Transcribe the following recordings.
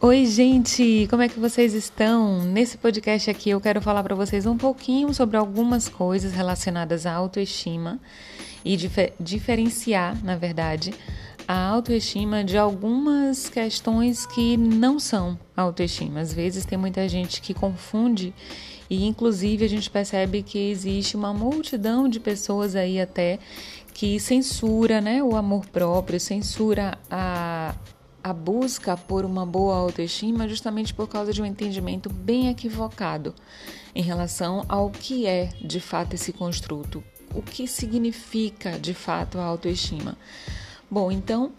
Oi, gente, como é que vocês estão? Nesse podcast aqui eu quero falar para vocês um pouquinho sobre algumas coisas relacionadas à autoestima e dif diferenciar, na verdade, a autoestima de algumas questões que não são autoestima. Às vezes tem muita gente que confunde e inclusive a gente percebe que existe uma multidão de pessoas aí até que censura, né, o amor próprio, censura a a busca por uma boa autoestima justamente por causa de um entendimento bem equivocado em relação ao que é de fato esse construto, o que significa de fato a autoestima. Bom, então,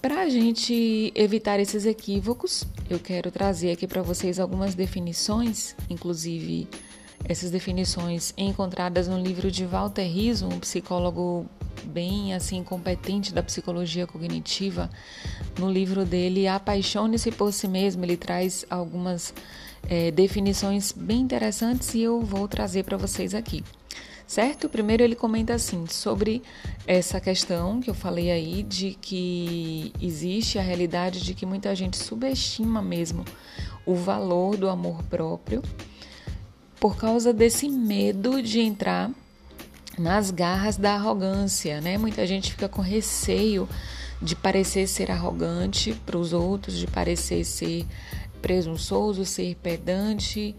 para a gente evitar esses equívocos, eu quero trazer aqui para vocês algumas definições, inclusive essas definições encontradas no livro de Walter Rizzo, um psicólogo bem assim competente da psicologia cognitiva, no livro dele Apaixone-se por si mesmo, ele traz algumas é, definições bem interessantes e eu vou trazer para vocês aqui. Certo? Primeiro ele comenta assim sobre essa questão que eu falei aí de que existe a realidade de que muita gente subestima mesmo o valor do amor próprio por causa desse medo de entrar nas garras da arrogância, né? Muita gente fica com receio de parecer ser arrogante para os outros, de parecer ser presunçoso, ser pedante,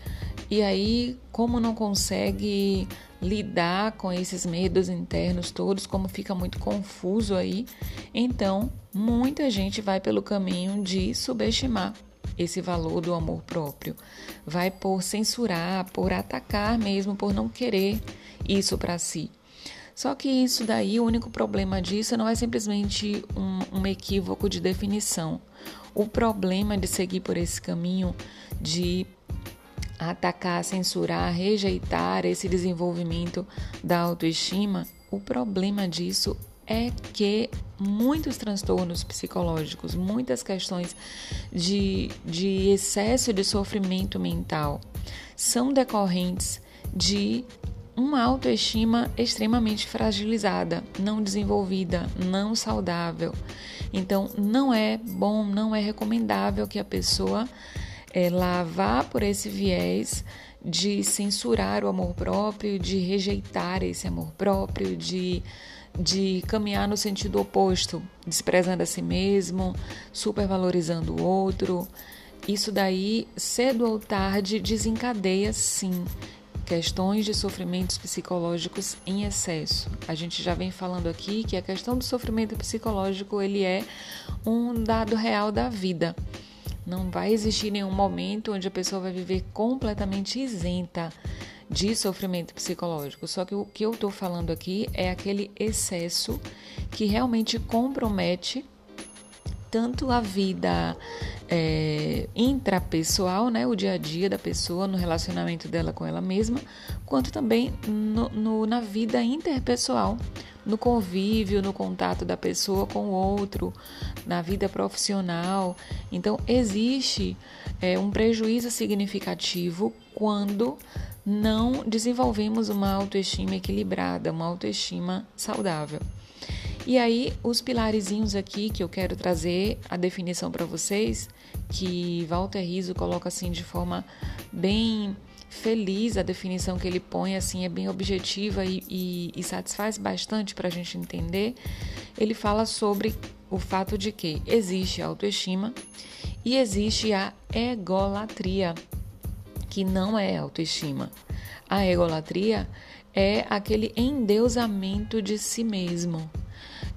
e aí, como não consegue lidar com esses medos internos todos, como fica muito confuso aí, então muita gente vai pelo caminho de subestimar esse valor do amor próprio. Vai por censurar, por atacar mesmo, por não querer isso para si. Só que isso daí, o único problema disso não é simplesmente um, um equívoco de definição. O problema de seguir por esse caminho de atacar, censurar, rejeitar esse desenvolvimento da autoestima, o problema disso é que muitos transtornos psicológicos, muitas questões de, de excesso de sofrimento mental são decorrentes de uma autoestima extremamente fragilizada, não desenvolvida, não saudável. Então, não é bom, não é recomendável que a pessoa é, lá vá por esse viés de censurar o amor próprio, de rejeitar esse amor próprio, de, de caminhar no sentido oposto, desprezando a si mesmo, supervalorizando o outro. Isso daí, cedo ou tarde, desencadeia sim questões de sofrimentos psicológicos em excesso. A gente já vem falando aqui que a questão do sofrimento psicológico ele é um dado real da vida. Não vai existir nenhum momento onde a pessoa vai viver completamente isenta de sofrimento psicológico. Só que o que eu estou falando aqui é aquele excesso que realmente compromete tanto a vida é, intrapessoal, né, o dia a dia da pessoa, no relacionamento dela com ela mesma, quanto também no, no, na vida interpessoal, no convívio, no contato da pessoa com o outro, na vida profissional. Então, existe é, um prejuízo significativo quando não desenvolvemos uma autoestima equilibrada, uma autoestima saudável. E aí, os pilarezinhos aqui que eu quero trazer a definição para vocês, que Walter Rizzo coloca assim de forma bem feliz, a definição que ele põe assim é bem objetiva e, e, e satisfaz bastante para a gente entender. Ele fala sobre o fato de que existe a autoestima e existe a egolatria, que não é autoestima. A egolatria é aquele endeusamento de si mesmo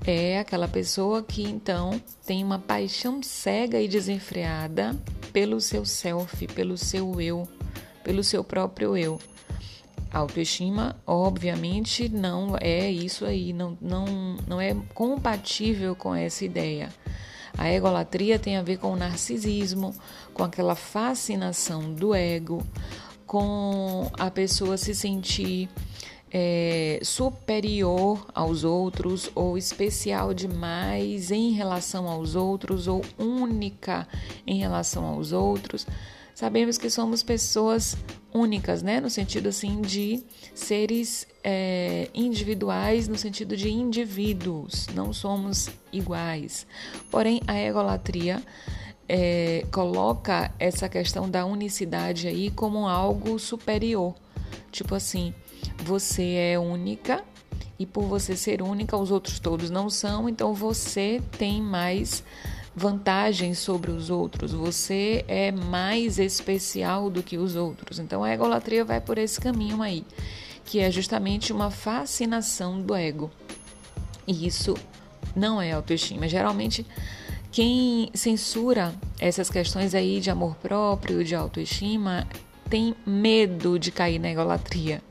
é aquela pessoa que então tem uma paixão cega e desenfreada pelo seu self, pelo seu eu, pelo seu próprio eu. autoestima, obviamente, não é isso aí, não, não, não é compatível com essa ideia. A egolatria tem a ver com o narcisismo, com aquela fascinação do ego, com a pessoa se sentir é, superior aos outros ou especial demais em relação aos outros ou única em relação aos outros. Sabemos que somos pessoas únicas, né? No sentido assim de seres é, individuais, no sentido de indivíduos, não somos iguais. Porém, a egolatria é, coloca essa questão da unicidade aí como algo superior. Tipo assim, você é única e por você ser única, os outros todos não são, então você tem mais vantagens sobre os outros, você é mais especial do que os outros. Então a egolatria vai por esse caminho aí, que é justamente uma fascinação do ego. E isso não é autoestima. Geralmente quem censura essas questões aí de amor próprio, de autoestima, tem medo de cair na egolatria.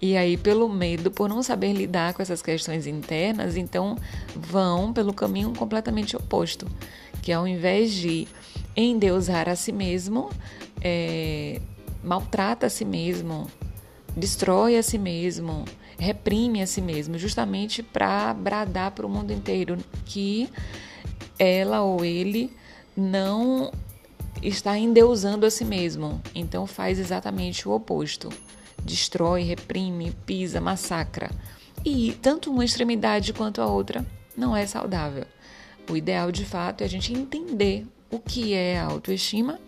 E aí, pelo medo, por não saber lidar com essas questões internas, então vão pelo caminho completamente oposto, que ao invés de endeusar a si mesmo, é, maltrata a si mesmo, destrói a si mesmo, reprime a si mesmo, justamente para bradar para o mundo inteiro que ela ou ele não está endeusando a si mesmo. Então faz exatamente o oposto. Destrói, reprime, pisa, massacra. E tanto uma extremidade quanto a outra não é saudável. O ideal de fato é a gente entender o que é a autoestima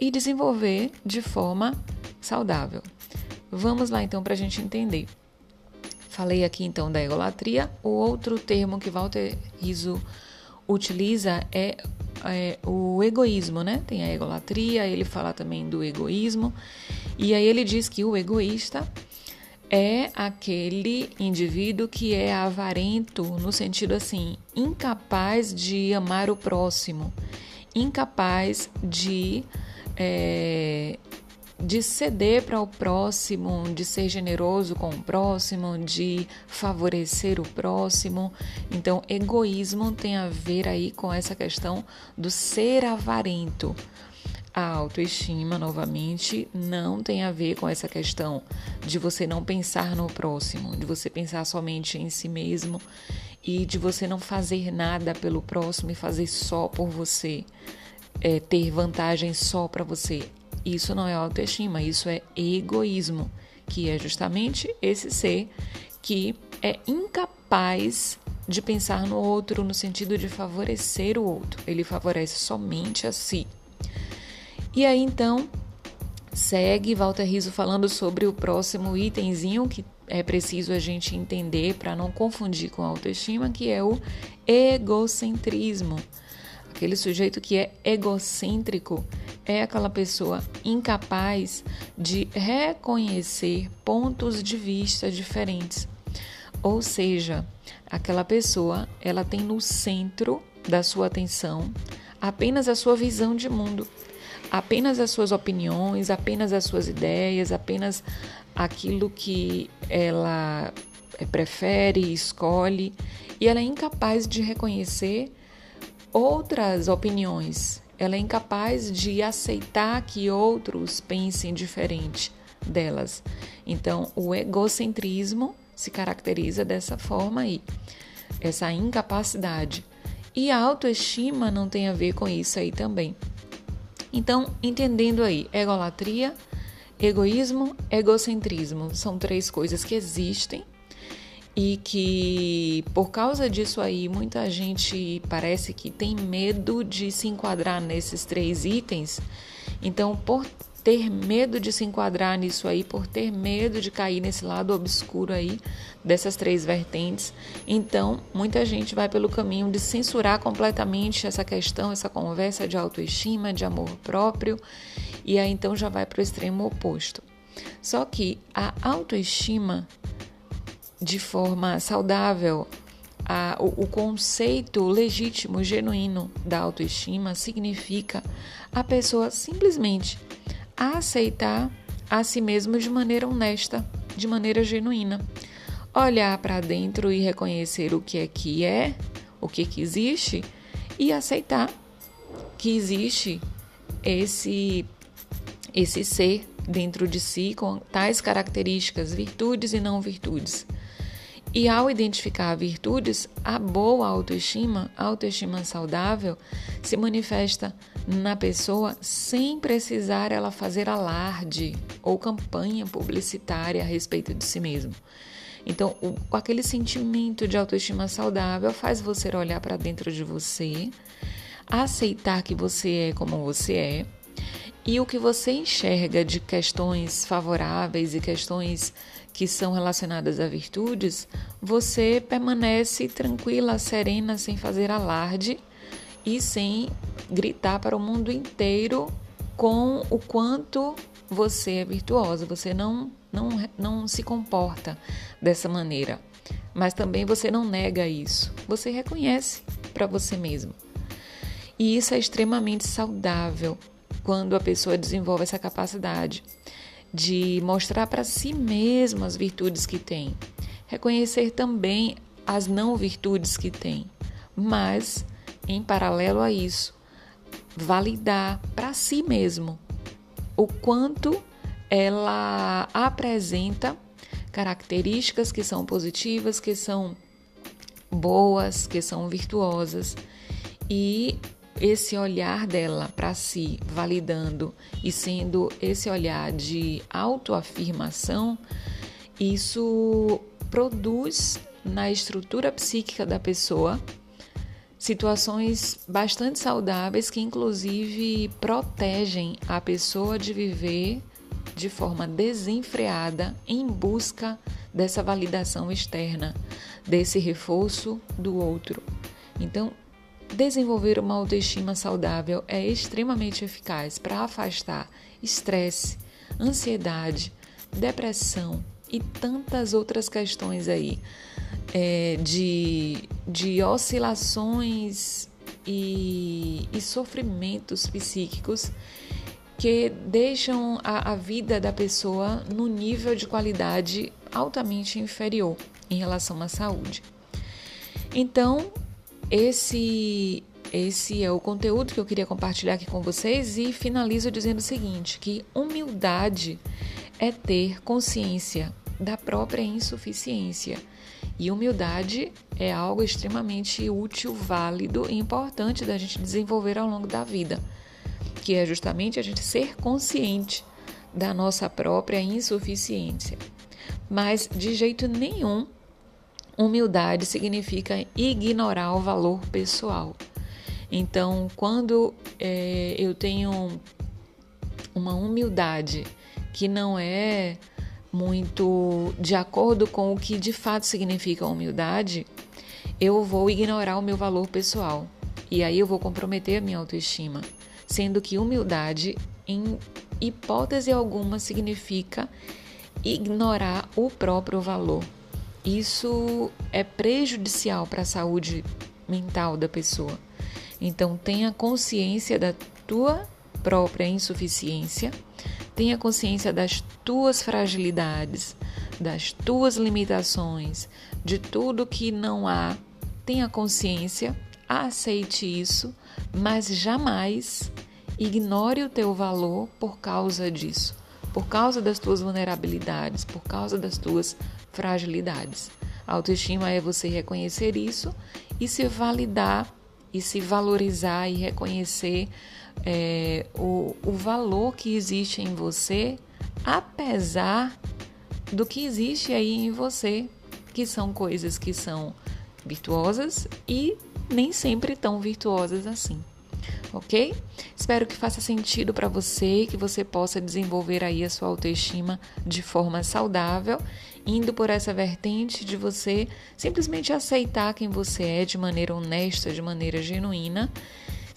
e desenvolver de forma saudável. Vamos lá então para a gente entender. Falei aqui então da egolatria. O outro termo que Walter Rizzo utiliza é, é, o egoísmo, né? Tem a egolatria, ele fala também do egoísmo. E aí ele diz que o egoísta é aquele indivíduo que é avarento no sentido assim, incapaz de amar o próximo, incapaz de é, de ceder para o próximo, de ser generoso com o próximo, de favorecer o próximo. Então, egoísmo tem a ver aí com essa questão do ser avarento. A autoestima, novamente, não tem a ver com essa questão de você não pensar no próximo, de você pensar somente em si mesmo e de você não fazer nada pelo próximo e fazer só por você, é, ter vantagem só para você. Isso não é autoestima, isso é egoísmo, que é justamente esse ser que é incapaz de pensar no outro no sentido de favorecer o outro. Ele favorece somente a si. E aí então segue Walter Riso falando sobre o próximo itemzinho que é preciso a gente entender para não confundir com autoestima, que é o egocentrismo. Aquele sujeito que é egocêntrico é aquela pessoa incapaz de reconhecer pontos de vista diferentes. Ou seja, aquela pessoa, ela tem no centro da sua atenção apenas a sua visão de mundo, apenas as suas opiniões, apenas as suas ideias, apenas aquilo que ela prefere, escolhe, e ela é incapaz de reconhecer outras opiniões. Ela é incapaz de aceitar que outros pensem diferente delas. Então, o egocentrismo se caracteriza dessa forma aí, essa incapacidade. E a autoestima não tem a ver com isso aí também. Então, entendendo aí, egolatria, egoísmo, egocentrismo são três coisas que existem e que por causa disso aí muita gente parece que tem medo de se enquadrar nesses três itens. Então, por ter medo de se enquadrar nisso aí, por ter medo de cair nesse lado obscuro aí dessas três vertentes, então muita gente vai pelo caminho de censurar completamente essa questão, essa conversa de autoestima, de amor próprio, e aí então já vai para o extremo oposto. Só que a autoestima de forma saudável a, o, o conceito legítimo, genuíno da autoestima significa a pessoa simplesmente aceitar a si mesmo de maneira honesta, de maneira genuína. Olhar para dentro e reconhecer o que é que é, o que, que existe e aceitar que existe esse esse ser dentro de si com tais características, virtudes e não virtudes. E ao identificar virtudes, a boa autoestima, a autoestima saudável, se manifesta na pessoa sem precisar ela fazer alarde ou campanha publicitária a respeito de si mesmo. Então, o, aquele sentimento de autoestima saudável faz você olhar para dentro de você, aceitar que você é como você é e o que você enxerga de questões favoráveis e questões que são relacionadas a virtudes, você permanece tranquila, serena, sem fazer alarde e sem gritar para o mundo inteiro com o quanto você é virtuosa. Você não, não, não se comporta dessa maneira. Mas também você não nega isso. Você reconhece para você mesmo. E isso é extremamente saudável quando a pessoa desenvolve essa capacidade de mostrar para si mesma as virtudes que tem, reconhecer também as não virtudes que tem, mas em paralelo a isso, validar para si mesmo o quanto ela apresenta características que são positivas, que são boas, que são virtuosas. E esse olhar dela para si, validando e sendo esse olhar de autoafirmação, isso produz na estrutura psíquica da pessoa situações bastante saudáveis que, inclusive, protegem a pessoa de viver de forma desenfreada em busca dessa validação externa, desse reforço do outro. Então, desenvolver uma autoestima saudável é extremamente eficaz para afastar estresse, ansiedade, depressão e tantas outras questões aí é, de, de oscilações e, e sofrimentos psíquicos que deixam a, a vida da pessoa no nível de qualidade altamente inferior em relação à saúde. Então, esse esse é o conteúdo que eu queria compartilhar aqui com vocês e finalizo dizendo o seguinte, que humildade é ter consciência da própria insuficiência. E humildade é algo extremamente útil, válido e importante da gente desenvolver ao longo da vida, que é justamente a gente ser consciente da nossa própria insuficiência. Mas de jeito nenhum, humildade significa ignorar o valor pessoal. Então, quando é, eu tenho uma humildade que não é muito de acordo com o que de fato significa humildade, eu vou ignorar o meu valor pessoal e aí eu vou comprometer a minha autoestima, sendo que humildade, em hipótese alguma, significa ignorar o próprio valor. Isso é prejudicial para a saúde mental da pessoa. Então, tenha consciência da tua própria insuficiência Tenha consciência das tuas fragilidades, das tuas limitações, de tudo que não há. Tenha consciência, aceite isso, mas jamais ignore o teu valor por causa disso, por causa das tuas vulnerabilidades, por causa das tuas fragilidades. autoestima é você reconhecer isso e se validar e se valorizar e reconhecer é, o, o valor que existe em você, apesar do que existe aí em você, que são coisas que são virtuosas e nem sempre tão virtuosas assim. Ok? Espero que faça sentido para você, que você possa desenvolver aí a sua autoestima de forma saudável, indo por essa vertente de você simplesmente aceitar quem você é de maneira honesta, de maneira genuína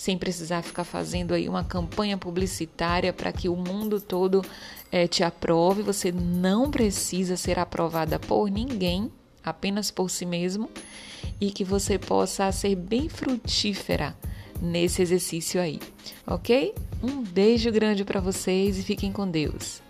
sem precisar ficar fazendo aí uma campanha publicitária para que o mundo todo é, te aprove. Você não precisa ser aprovada por ninguém, apenas por si mesmo, e que você possa ser bem frutífera nesse exercício aí, ok? Um beijo grande para vocês e fiquem com Deus.